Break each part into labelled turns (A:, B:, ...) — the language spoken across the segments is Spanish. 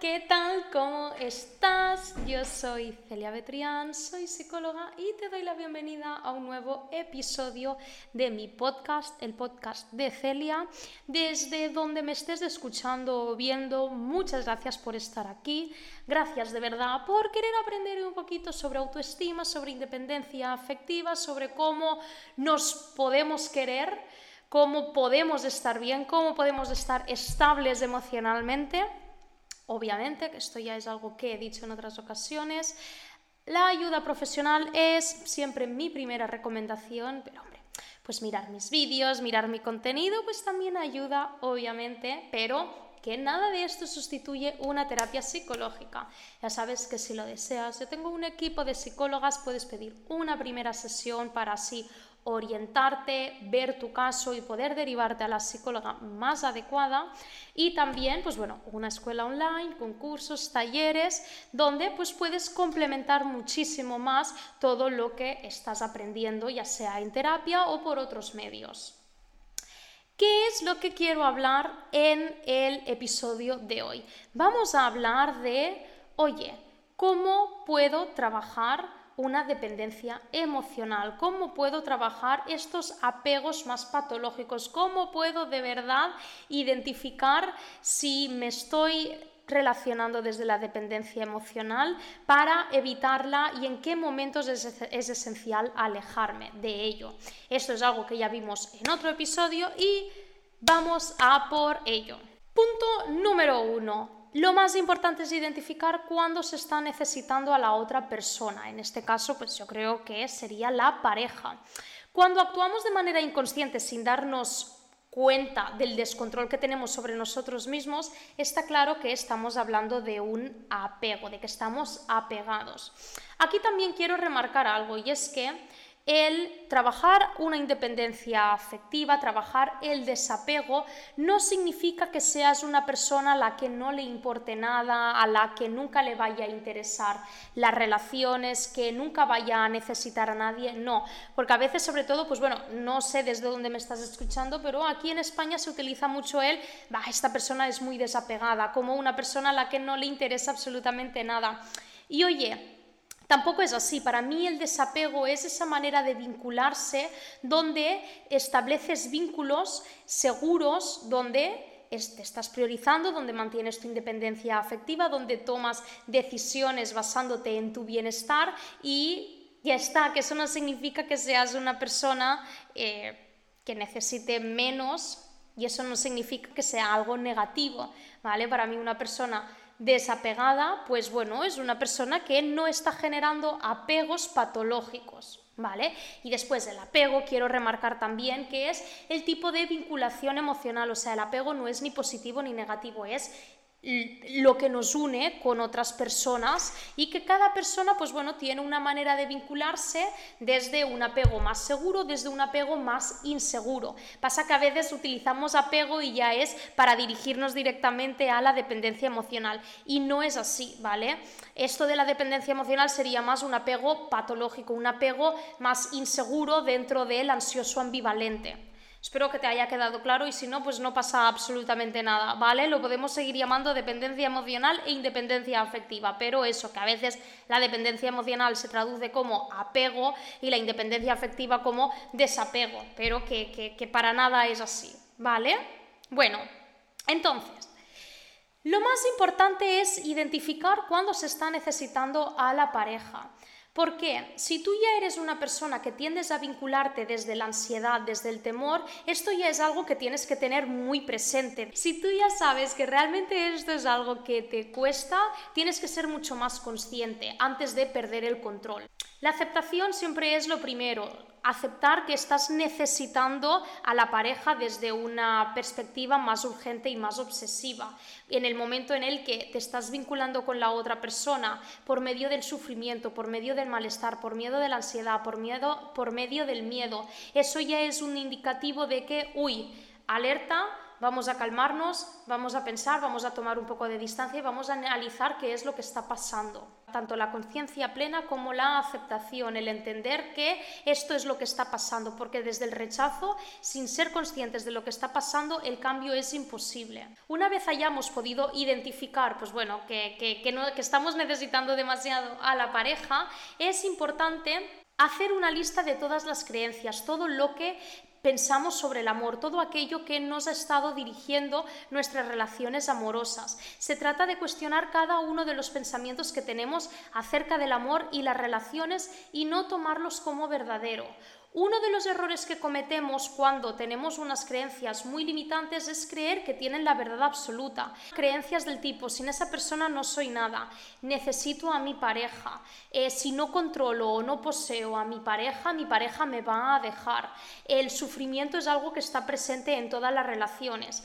A: ¿qué tal? ¿Cómo estás? Yo soy Celia Betrián, soy psicóloga y te doy la bienvenida a un nuevo episodio de mi podcast, el podcast de Celia. Desde donde me estés escuchando o viendo, muchas gracias por estar aquí. Gracias de verdad por querer aprender un poquito sobre autoestima, sobre independencia afectiva, sobre cómo nos podemos querer cómo podemos estar bien, cómo podemos estar estables emocionalmente. Obviamente, que esto ya es algo que he dicho en otras ocasiones, la ayuda profesional es siempre mi primera recomendación, pero hombre, pues mirar mis vídeos, mirar mi contenido, pues también ayuda, obviamente, pero que nada de esto sustituye una terapia psicológica. Ya sabes que si lo deseas, yo tengo un equipo de psicólogas, puedes pedir una primera sesión para así orientarte, ver tu caso y poder derivarte a la psicóloga más adecuada y también pues bueno, una escuela online, concursos, talleres donde pues puedes complementar muchísimo más todo lo que estás aprendiendo ya sea en terapia o por otros medios. ¿Qué es lo que quiero hablar en el episodio de hoy? Vamos a hablar de, oye, ¿cómo puedo trabajar una dependencia emocional, cómo puedo trabajar estos apegos más patológicos, cómo puedo de verdad identificar si me estoy relacionando desde la dependencia emocional para evitarla y en qué momentos es, esencial alejarme de ello. Esto es algo que ya vimos en otro episodio y vamos a por ello. Punto número uno lo más importante es identificar cuándo se está necesitando a la otra persona. En este caso, pues yo creo que sería la pareja. Cuando actuamos de manera inconsciente sin darnos cuenta del descontrol que tenemos sobre nosotros mismos, está claro que estamos hablando de un apego, de que estamos apegados. Aquí también quiero remarcar algo y es que el trabajar una independencia afectiva, trabajar el desapego, no significa que seas una persona a la que no le importe nada, a la que nunca le vaya a interesar las relaciones, que nunca vaya a necesitar a nadie, no, porque a veces sobre todo, pues bueno, no sé desde dónde me estás escuchando, pero aquí en España se utiliza mucho el, va, esta persona es muy desapegada, como una persona a la que no le interesa absolutamente nada. Y oye, Tampoco es así. Para mí el desapego es esa manera de vincularse donde estableces vínculos seguros, donde te estás priorizando, donde mantienes tu independencia afectiva, donde tomas decisiones basándote en tu bienestar y ya está, que eso no significa que seas una persona eh, que necesite menos y eso no significa que sea algo negativo, ¿vale? Para mí una persona desapegada, pues bueno, es una persona que no está generando apegos patológicos. ¿Vale? Y después del apego quiero remarcar también que es el tipo de vinculación emocional, o sea, el apego no es ni positivo ni negativo, es lo que nos une con otras personas y que cada persona pues bueno tiene una manera de vincularse desde un apego más seguro desde un apego más inseguro. Pasa que a veces utilizamos apego y ya es para dirigirnos directamente a la dependencia emocional y no es así vale esto de la dependencia emocional sería más un apego patológico un apego más inseguro dentro del ansioso ambivalente Espero que te haya quedado claro y si no, pues no pasa absolutamente nada, ¿vale? Lo podemos seguir llamando dependencia emocional e independencia afectiva, pero eso, que a veces la dependencia emocional se traduce como apego y la independencia afectiva como desapego, pero que, que para nada es así, ¿vale? Bueno, entonces, lo más importante es identificar cuándo se está necesitando a la pareja. Porque si tú ya eres una persona que tiendes a vincularte desde la ansiedad, desde el temor, esto ya es algo que tienes que tener muy presente. Si tú ya sabes que realmente esto es algo que te cuesta, tienes que ser mucho más consciente antes de perder el control. La aceptación siempre es lo primero, aceptar que estás necesitando a la pareja desde una perspectiva más urgente y más obsesiva. En el momento en el que te estás vinculando con la otra persona por medio del sufrimiento, por medio del malestar, por miedo de la ansiedad, por, miedo, por medio del miedo, eso ya es un indicativo de que, uy, alerta, vamos a calmarnos, vamos a pensar, vamos a tomar un poco de distancia y vamos a analizar qué es lo que está pasando. Tanto la conciencia plena como la aceptación, el entender que esto es lo que está pasando, porque desde el rechazo, sin ser conscientes de lo que está pasando, el cambio es imposible. Una vez hayamos podido identificar, pues bueno, que, que, que estamos necesitando demasiado a la pareja, es importante hacer una lista de todas las creencias, todo lo que pensamos sobre el amor, todo aquello que nos ha estado dirigiendo nuestras relaciones amorosas. Se trata de cuestionar cada uno de los pensamientos que tenemos acerca del amor y las relaciones y no tomarlos como verdadero. Uno de los errores que cometemos cuando tenemos unas creencias muy limitantes es creer que tienen la verdad absoluta. Creencias del tipo, sin esa persona no soy nada, necesito a mi pareja, eh, si no controlo o no poseo a mi pareja, mi pareja me va a dejar. El sufrimiento es algo que está presente en todas las relaciones.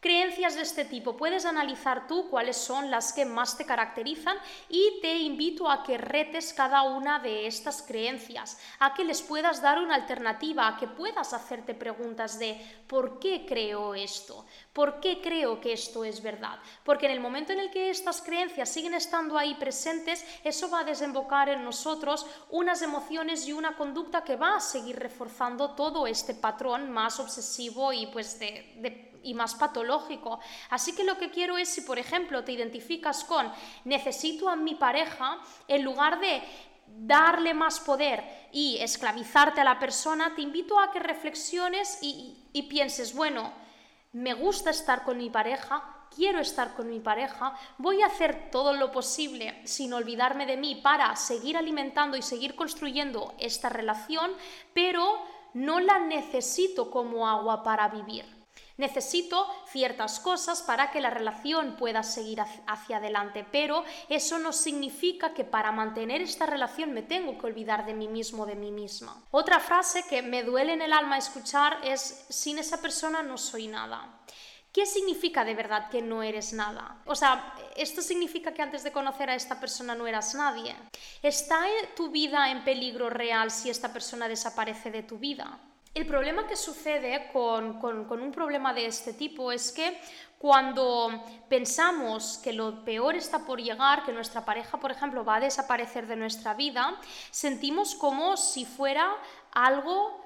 A: Creencias de este tipo, puedes analizar tú cuáles son las que más te caracterizan y te invito a que retes cada una de estas creencias, a que les puedas dar una alternativa, a que puedas hacerte preguntas de ¿por qué creo esto? ¿Por qué creo que esto es verdad? Porque en el momento en el que estas creencias siguen estando ahí presentes, eso va a desembocar en nosotros unas emociones y una conducta que va a seguir reforzando todo este patrón más obsesivo y pues de, y más patológico. Así que lo que quiero es, si por ejemplo te identificas con necesito a mi pareja, en lugar de darle más poder y esclavizarte a la persona, te invito a que reflexiones y, y pienses, bueno, me gusta estar con mi pareja, quiero estar con mi pareja, voy a hacer todo lo posible sin olvidarme de mí para seguir alimentando y seguir construyendo esta relación, pero no la necesito como agua para vivir. Necesito ciertas cosas para que la relación pueda seguir hacia adelante, pero eso no significa que para mantener esta relación me tengo que olvidar de mí mismo, de mí misma. Otra frase que me duele en el alma escuchar es, sin esa persona no soy nada. ¿Qué significa de verdad que no eres nada? O sea, esto significa que antes de conocer a esta persona no eras nadie. ¿Está tu vida en peligro real si esta persona desaparece de tu vida? El problema que sucede con, un problema de este tipo es que cuando pensamos que lo peor está por llegar, que nuestra pareja, por ejemplo, va a desaparecer de nuestra vida, sentimos como si fuera algo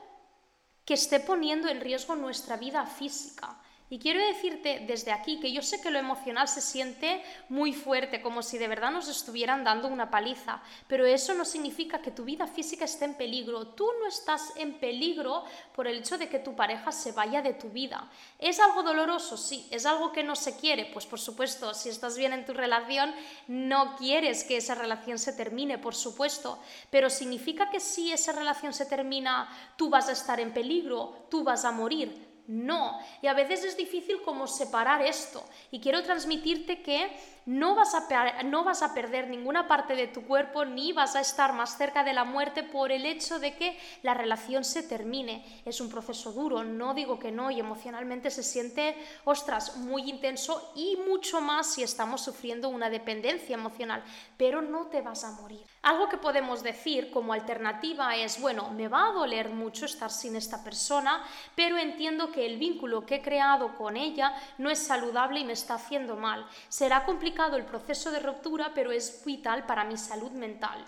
A: que esté poniendo en riesgo nuestra vida física. Y quiero decirte desde aquí que yo sé que lo emocional se siente muy fuerte, como si de verdad nos estuvieran dando una paliza, pero eso no significa que tu vida física esté en peligro. Tú no estás en peligro por el hecho de que tu pareja se vaya de tu vida. ¿Es algo doloroso? Sí. ¿Es algo que no se quiere? Pues por supuesto, si estás bien en tu relación, no quieres que esa relación se termine, por supuesto. Pero significa que si esa relación se termina, tú vas a estar en peligro, tú vas a morir. No, y a veces es difícil como separar esto. Y quiero transmitirte que no vas, a, no vas a perder ninguna parte de tu cuerpo ni vas a estar más cerca de la muerte por el hecho de que la relación se termine. Es un proceso duro, no digo que no, y emocionalmente se siente, ostras, muy intenso y mucho más si estamos sufriendo una dependencia emocional, pero no te vas a morir. Algo que podemos decir como alternativa es, bueno, me va a doler mucho estar sin esta persona, pero entiendo que el vínculo que he creado con ella no es saludable y me está haciendo mal. Será complicado el proceso de ruptura, pero es vital para mi salud mental.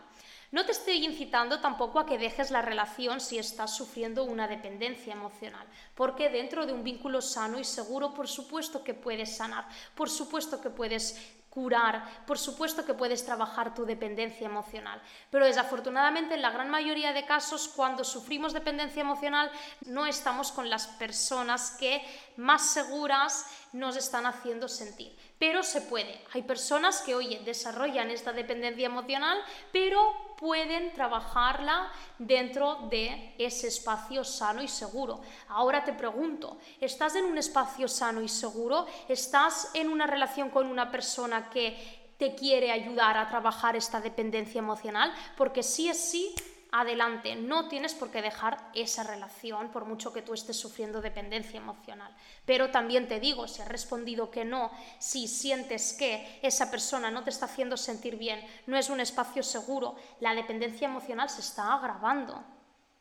A: No te estoy incitando tampoco a que dejes la relación si estás sufriendo una dependencia emocional, porque dentro de un vínculo sano y seguro, por supuesto que puedes sanar, por supuesto que puedes curar, por supuesto que puedes trabajar tu dependencia emocional, pero desafortunadamente en la gran mayoría de casos cuando sufrimos dependencia emocional no estamos con las personas que más seguras nos están haciendo sentir. Pero se puede. Hay personas que, oye, desarrollan esta dependencia emocional, pero pueden trabajarla dentro de ese espacio sano y seguro. Ahora te pregunto, ¿estás en un espacio sano y seguro? ¿Estás en una relación con una persona que te quiere ayudar a trabajar esta dependencia emocional? Porque si es sí, adelante, no tienes por qué dejar esa relación por mucho que tú estés sufriendo dependencia emocional. Pero también te digo, si has respondido que no, si sientes que esa persona no te está haciendo sentir bien, no es un espacio seguro, la dependencia emocional se está agravando.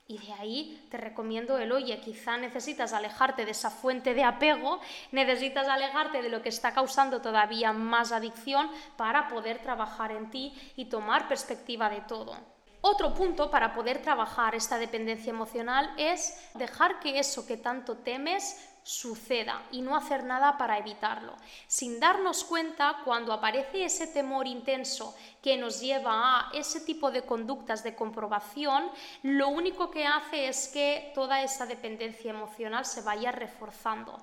A: Y de ahí te recomiendo el, oye, quizá necesitas alejarte de esa fuente de apego, necesitas alejarte de lo que está causando todavía más adicción para poder trabajar en ti y tomar perspectiva de todo. Otro punto para poder trabajar esta dependencia emocional es dejar que eso que tanto temes suceda y no hacer nada para evitarlo. Sin darnos cuenta, cuando aparece ese temor intenso que nos lleva a ese tipo de conductas de comprobación, lo único que hace es que toda esa dependencia emocional se vaya reforzando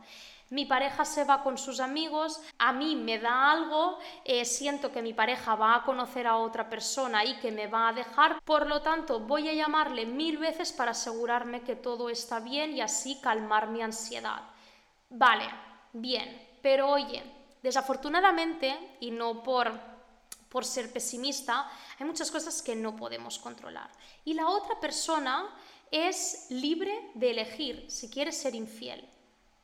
A: mi pareja se va con sus amigos, a mí me da algo, eh, siento que mi pareja va a conocer a otra persona y que me va a dejar, por lo tanto voy a llamarle mil veces para asegurarme que todo está bien y así calmar mi ansiedad. Vale, bien, pero oye, desafortunadamente, y no por, por ser pesimista, hay muchas cosas que no podemos controlar. Y la otra persona es libre de elegir si quiere ser infiel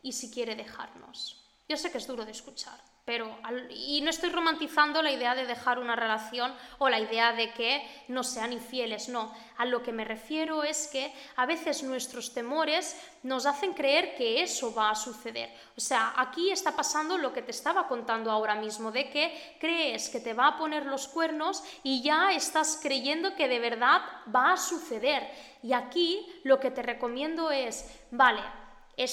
A: y si quiere dejarnos. Yo sé que es duro de escuchar, pero y no estoy romantizando la idea de dejar una relación o la idea de que no sean infieles, no. A lo que me refiero es que a veces nuestros temores nos hacen creer que eso va a suceder. O sea, aquí está pasando lo que te estaba contando ahora mismo, de que crees que te va a poner los cuernos y ya estás creyendo que de verdad va a suceder. Y aquí lo que te recomiendo es, vale,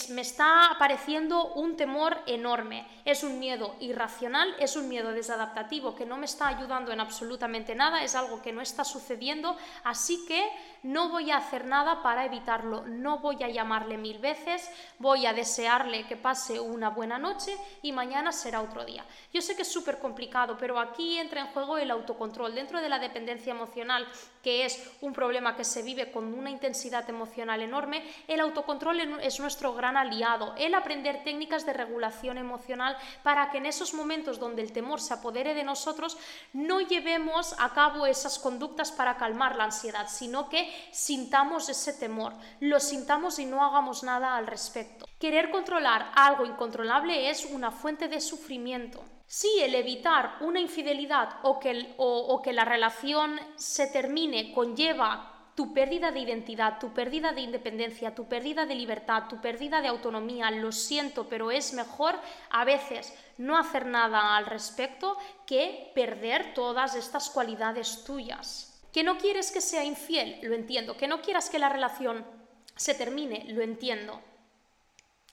A: me está apareciendo un temor enorme, es un miedo irracional, es un miedo desadaptativo que no me está ayudando en absolutamente nada, es algo que no está sucediendo, así que no voy a hacer nada para evitarlo, no voy a llamarle mil veces, voy a desearle que pase una buena noche y mañana será otro día. Yo sé que es súper complicado, pero aquí entra en juego el autocontrol. Dentro de la dependencia emocional, que es un problema que se vive con una intensidad emocional enorme, el autocontrol es nuestro gran aliado, el aprender técnicas de regulación emocional para que en esos momentos donde el temor se apodere de nosotros no llevemos a cabo esas conductas para calmar la ansiedad, sino que sintamos ese temor, lo sintamos y no hagamos nada al respecto. Querer controlar algo incontrolable es una fuente de sufrimiento. Si el evitar una infidelidad o que, o que la relación se termine conlleva tu pérdida de identidad, tu pérdida de independencia, tu pérdida de libertad, tu pérdida de autonomía, lo siento, pero es mejor a veces no hacer nada al respecto que perder todas estas cualidades tuyas. Que no quieres que sea infiel, lo entiendo. Que no quieras que la relación se termine, lo entiendo.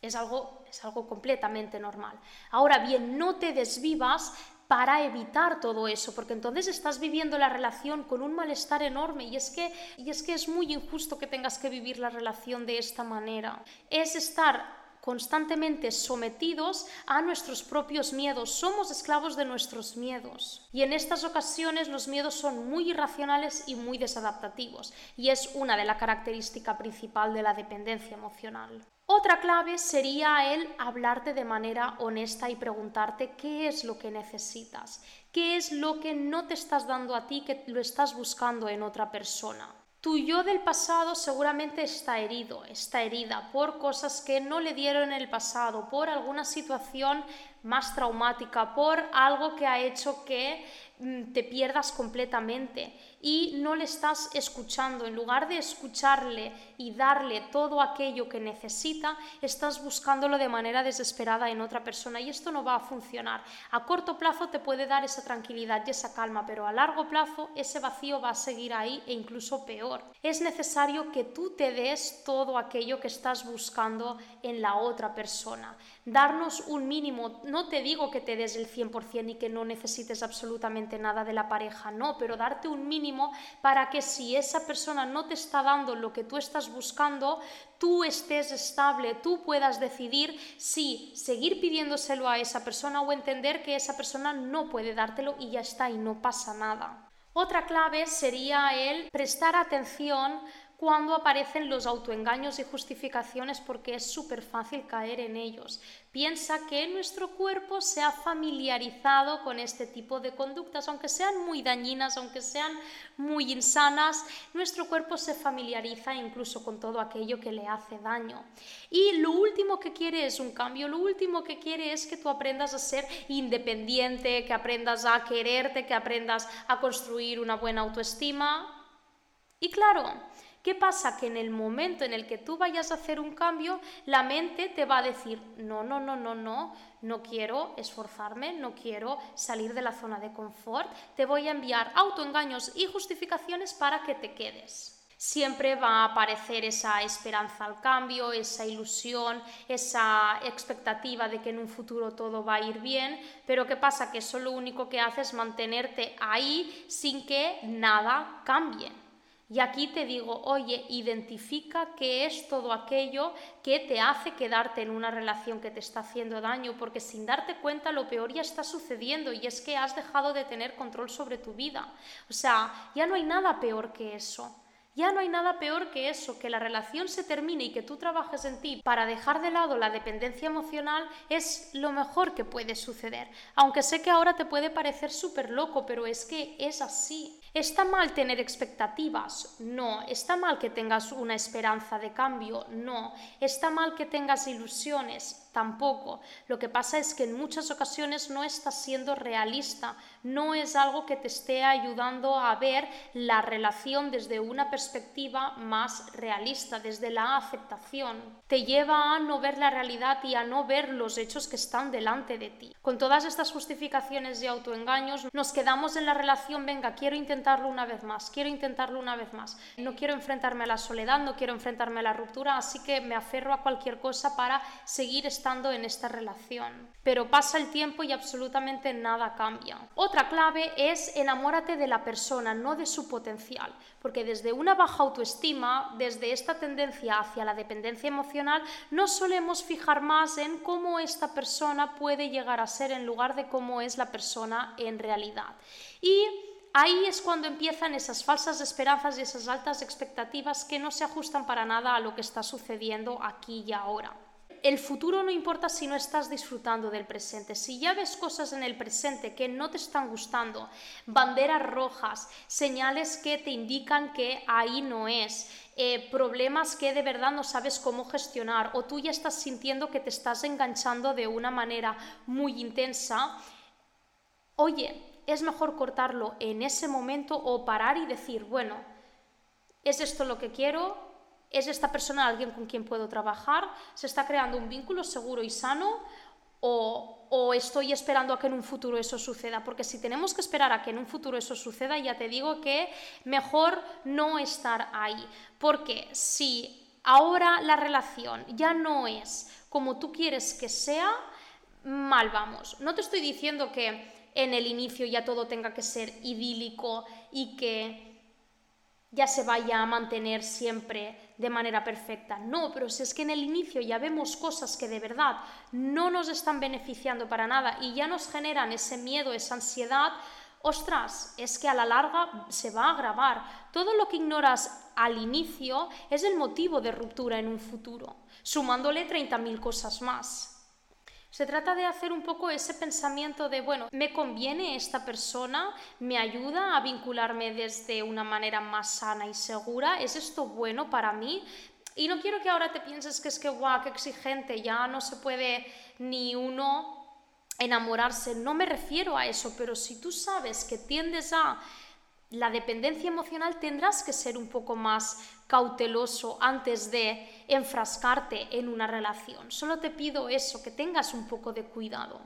A: Es algo, es algo completamente normal. Ahora bien, no te desvivas para evitar todo eso, porque entonces estás viviendo la relación con un malestar enorme y es que y es que es muy injusto que tengas que vivir la relación de esta manera. Es estar constantemente sometidos a nuestros propios miedos, somos esclavos de nuestros miedos. Y en estas ocasiones los miedos son muy irracionales y muy desadaptativos, y es una de las características principal de la dependencia emocional. Otra clave sería el hablarte de manera honesta y preguntarte qué es lo que necesitas, qué es lo que no te estás dando a ti que lo estás buscando en otra persona. Tu yo del pasado seguramente está herido, está herida por cosas que no le dieron en el pasado, por alguna situación más traumática, por algo que ha hecho que mm, te pierdas completamente y no le estás escuchando. En lugar de escucharle y darle todo aquello que necesita, estás buscándolo de manera desesperada en otra persona y esto no va a funcionar. A corto plazo te puede dar esa tranquilidad y esa calma, pero a largo plazo ese vacío va a seguir ahí e incluso peor. Es necesario que tú te des todo aquello que estás buscando en la otra persona. Darnos un mínimo, no te digo que te des el 100% y que no necesites absolutamente nada de la pareja, no, pero darte un mínimo para que si esa persona no te está dando lo que tú estás buscando, tú estés estable, tú puedas decidir si seguir pidiéndoselo a esa persona o entender que esa persona no puede dártelo y ya está y no pasa nada. Otra clave sería el prestar atención cuando aparecen los autoengaños y justificaciones porque es súper fácil caer en ellos. Piensa que nuestro cuerpo se ha familiarizado con este tipo de conductas, aunque sean muy dañinas, aunque sean muy insanas, nuestro cuerpo se familiariza incluso con todo aquello que le hace daño. Y lo último que quiere es un cambio, lo último que quiere es que tú aprendas a ser independiente, que aprendas a quererte, que aprendas a construir una buena autoestima. Y claro, ¿Qué pasa? Que en el momento en el que tú vayas a hacer un cambio, la mente te va a decir, no, no, no, no, no, no quiero esforzarme, no quiero salir de la zona de confort, te voy a enviar autoengaños y justificaciones para que te quedes siempre va a aparecer esa esperanza al cambio, esa ilusión, esa expectativa de que en un futuro todo va a ir bien, pero ¿qué pasa? Que eso lo único que hace es mantenerte ahí sin que nada cambie. Y aquí te digo, oye, identifica qué es todo aquello que te hace quedarte en una relación que te está haciendo daño, porque sin darte cuenta lo peor ya está sucediendo y es que has dejado de tener control sobre tu vida. O sea, ya no hay nada peor que eso. Ya no hay nada peor que eso, que la relación se termine y que tú trabajes en ti para dejar de lado la dependencia emocional es lo mejor que puede suceder. Aunque sé que ahora te puede parecer súper loco, pero es que es así. ¿Está mal tener expectativas? No. ¿Está mal que tengas una esperanza de cambio? No. ¿Está mal que tengas ilusiones? Tampoco. Lo que pasa es que en muchas ocasiones no estás siendo realista, no es algo que te esté ayudando a ver la relación desde una perspectiva más realista, desde la aceptación. Te lleva a no ver la realidad y a no ver los hechos que están delante de ti. Con todas estas justificaciones y autoengaños nos quedamos en la relación, venga, quiero intentarlo una vez más, quiero intentarlo una vez más. No quiero enfrentarme a la soledad, no quiero enfrentarme a la ruptura, así que me aferro a cualquier cosa para seguir estando en esta relación. Pero pasa el tiempo y absolutamente nada cambia. Otra clave es enamórate de la persona, no de su potencial, porque desde una baja autoestima, desde esta tendencia hacia la dependencia emocional, no solemos fijar más en cómo esta persona puede llegar a ser en lugar de cómo es la persona en realidad. Y ahí es cuando empiezan esas falsas esperanzas y esas altas expectativas que no se ajustan para nada a lo que está sucediendo aquí y ahora el futuro no importa si no estás disfrutando del presente. Si ya ves cosas en el presente que no te están gustando, banderas rojas, señales que te indican que ahí no es, eh, problemas que de verdad no sabes cómo gestionar o tú ya estás sintiendo que te estás enganchando de una manera muy intensa, oye, es mejor cortarlo en ese momento o parar y decir, bueno, ¿es esto lo que quiero? ¿Es esta persona alguien con quien puedo trabajar? ¿Se está creando un vínculo seguro y sano? O, estoy esperando a que en un futuro eso suceda? Porque si tenemos que esperar a que en un futuro eso suceda, ya te digo que mejor no estar ahí. Porque si ahora la relación ya no es como tú quieres que sea, mal vamos. No te estoy diciendo que en el inicio ya todo tenga que ser idílico y que ya se vaya a mantener siempre de manera perfecta. No, pero si es que en el inicio ya vemos cosas que de verdad no nos están beneficiando para nada y ya nos generan ese miedo, esa ansiedad, ostras, es que a la larga se va a agravar. Todo lo que ignoras al inicio es el motivo de ruptura en un futuro, sumándole 30.000 cosas más. Se trata de hacer un poco ese pensamiento de, bueno, ¿me conviene esta persona? ¿Me ayuda a vincularme desde una manera más sana y segura? ¿Es esto bueno para mí? Y no quiero que ahora te pienses que es que, guau, qué exigente, ya no se puede ni uno enamorarse. No me refiero a eso, pero si tú sabes que tiendes a la dependencia emocional, tendrás que ser un poco más cauteloso antes de enfrascarte en una relación. Solo te pido eso, que tengas un poco de cuidado.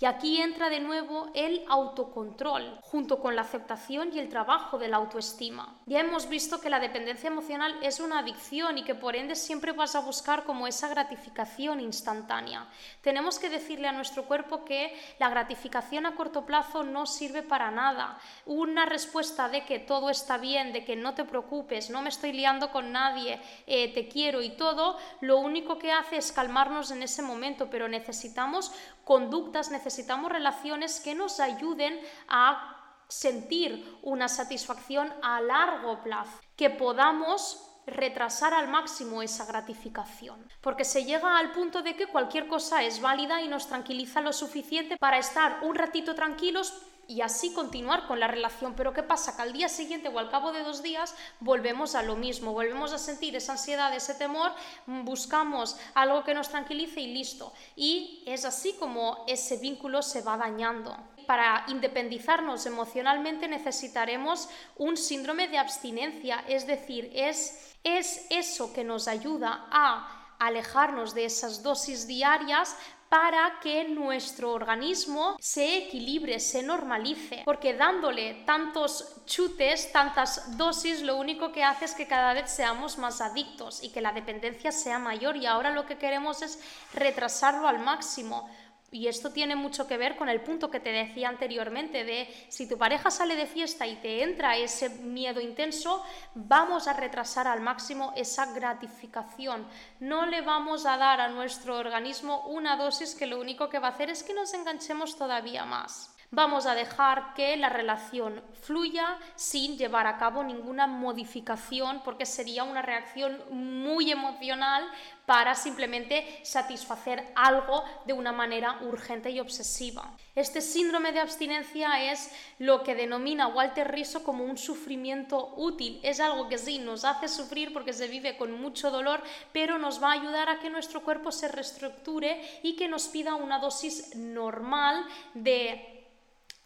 A: Y aquí entra de nuevo el autocontrol, junto con la aceptación y el trabajo de la autoestima. Ya hemos visto que la dependencia emocional es una adicción y que por ende siempre vas a buscar como esa gratificación instantánea. Tenemos que decirle a nuestro cuerpo que la gratificación a corto plazo no sirve para nada. Una respuesta de que todo está bien, de que no te preocupes, no me estoy liando con nadie, eh, te quiero y todo, lo único que hace es calmarnos en ese momento, pero necesitamos conductas, necesitamos relaciones que nos ayuden a sentir una satisfacción a largo plazo, que podamos retrasar al máximo esa gratificación, porque se llega al punto de que cualquier cosa es válida y nos tranquiliza lo suficiente para estar un ratito tranquilos y así continuar con la relación. Pero ¿qué pasa? Que al día siguiente o al cabo de dos días volvemos a lo mismo, volvemos a sentir esa ansiedad, ese temor, buscamos algo que nos tranquilice y listo. Y es así como ese vínculo se va dañando. para independizarnos emocionalmente necesitaremos un síndrome de abstinencia, es decir, es, es eso que nos ayuda a alejarnos de esas dosis diarias para que nuestro organismo se equilibre, se normalice, porque dándole tantos chutes, tantas dosis, lo único que hace es que cada vez seamos más adictos y que la dependencia sea mayor y ahora lo que queremos es retrasarlo al máximo. Y esto tiene mucho que ver con el punto que te decía anteriormente de si tu pareja sale de fiesta y te entra ese miedo intenso, vamos a retrasar al máximo esa gratificación. No le vamos a dar a nuestro organismo una dosis que lo único que va a hacer es que nos enganchemos todavía más. Vamos a dejar que la relación fluya sin llevar a cabo ninguna modificación porque sería una reacción muy emocional para simplemente satisfacer algo de una manera urgente y obsesiva. Este síndrome de abstinencia es lo que denomina Walter Riso como un sufrimiento útil. Es algo que sí nos hace sufrir porque se vive con mucho dolor, pero nos va a ayudar a que nuestro cuerpo se reestructure y que nos pida una dosis normal de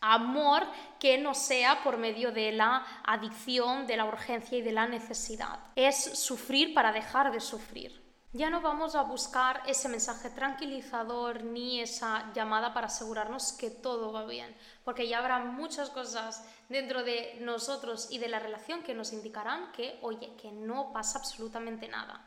A: amor que no sea por medio de la adicción, de la urgencia y de la necesidad. Es sufrir para dejar de sufrir. Ya no vamos a buscar ese mensaje tranquilizador ni esa llamada para asegurarnos que todo va bien, porque ya habrá muchas cosas dentro de nosotros y de la relación que nos indicarán que, oye, que no pasa absolutamente nada.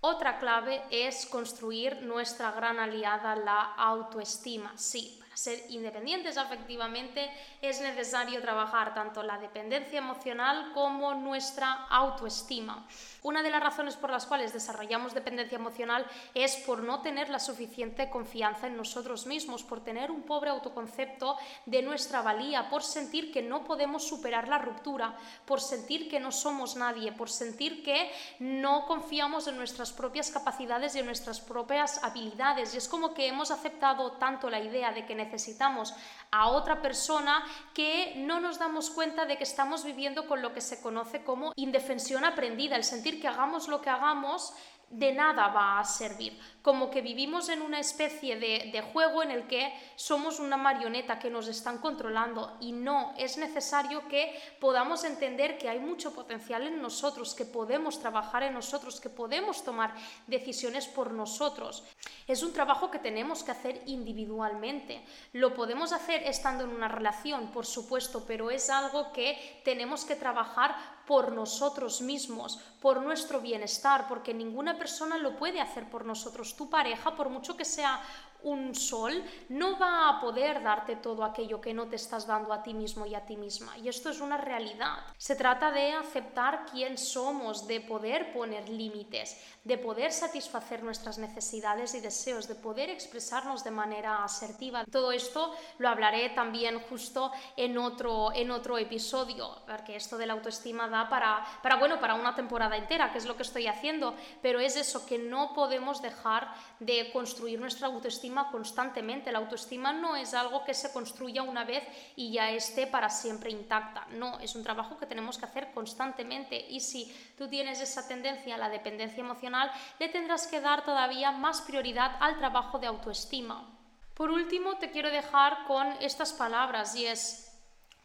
A: Otra clave es construir nuestra gran aliada, la autoestima. Sí, ser independientes afectivamente es necesario trabajar tanto la dependencia emocional como nuestra autoestima. Una de las razones por las cuales desarrollamos dependencia emocional es por no tener la suficiente confianza en nosotros mismos, por tener un pobre autoconcepto de nuestra valía, por sentir que no podemos superar la ruptura, por sentir que no somos nadie, por sentir que no confiamos en nuestras propias capacidades y en nuestras propias habilidades. Y es como que hemos aceptado tanto la idea de que necesitamos a otra persona que no nos damos cuenta de que estamos viviendo con lo que se conoce como indefensión aprendida, el sentir que hagamos lo que hagamos de nada va a servir como que vivimos en una especie de, juego en el que somos una marioneta que nos están controlando y no, es necesario que podamos entender que hay mucho potencial en nosotros, que podemos trabajar en nosotros, que podemos tomar decisiones por nosotros. Es un trabajo que tenemos que hacer individualmente. Lo podemos hacer estando en una relación, por supuesto, pero es algo que tenemos que trabajar por nosotros mismos, por nuestro bienestar, porque ninguna persona lo puede hacer por nosotros tu pareja, por mucho que sea un sol, no va a poder darte todo aquello que no te estás dando a ti mismo y a ti misma. Y esto es una realidad. Se trata de aceptar quién somos, de poder poner límites, de poder satisfacer nuestras necesidades y deseos, de poder expresarnos de manera asertiva. Todo esto lo hablaré también justo en otro, en otro episodio, porque esto de la autoestima da para, para, bueno, para una temporada entera, que es lo que estoy haciendo, pero es eso, que no podemos dejar de construir nuestra autoestima constantemente. La autoestima no es algo que se construya una vez y ya esté para siempre intacta. No, es un trabajo que tenemos que hacer constantemente. Y si tú tienes esa tendencia a la dependencia emocional, le tendrás que dar todavía más prioridad al trabajo de autoestima. Por último, te quiero dejar con estas palabras y es,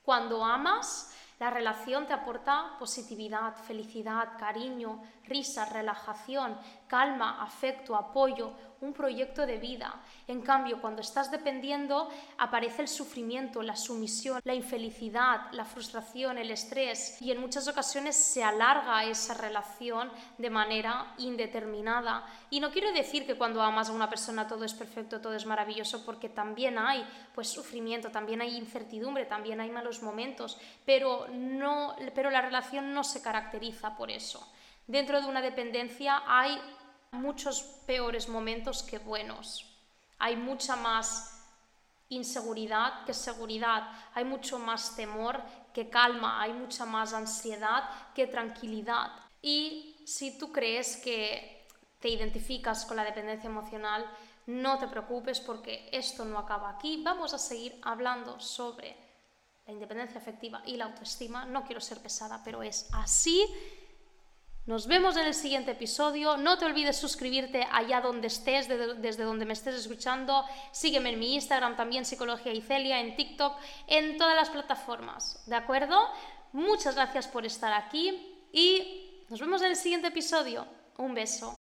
A: cuando amas, la relación te aporta positividad, felicidad, cariño, risa, relajación, calma, afecto, apoyo, un proyecto de vida. En cambio, cuando estás dependiendo, aparece el sufrimiento, la sumisión, la infelicidad, la frustración, el estrés y en muchas ocasiones se alarga esa relación de manera indeterminada. Y no quiero decir que cuando amas a una persona todo es perfecto, todo es maravilloso, porque también hay pues sufrimiento, también hay incertidumbre, también hay malos momentos, pero no pero la relación no se caracteriza por eso. Dentro de una dependencia hay muchos peores momentos que buenos. Hay mucha más inseguridad que seguridad, hay mucho más temor que calma, hay mucha más ansiedad que tranquilidad. Y si tú crees que te identificas con la dependencia emocional, no te preocupes porque esto no acaba aquí. Vamos a seguir hablando sobre la independencia afectiva y la autoestima. No quiero ser pesada, pero es así Nos vemos en el siguiente episodio. No te olvides suscribirte allá donde estés, desde donde me estés escuchando. Sígueme en mi Instagram también, Psicología y Celia, en TikTok, en todas las plataformas. ¿De acuerdo? Muchas gracias por estar aquí y nos vemos en el siguiente episodio. Un beso.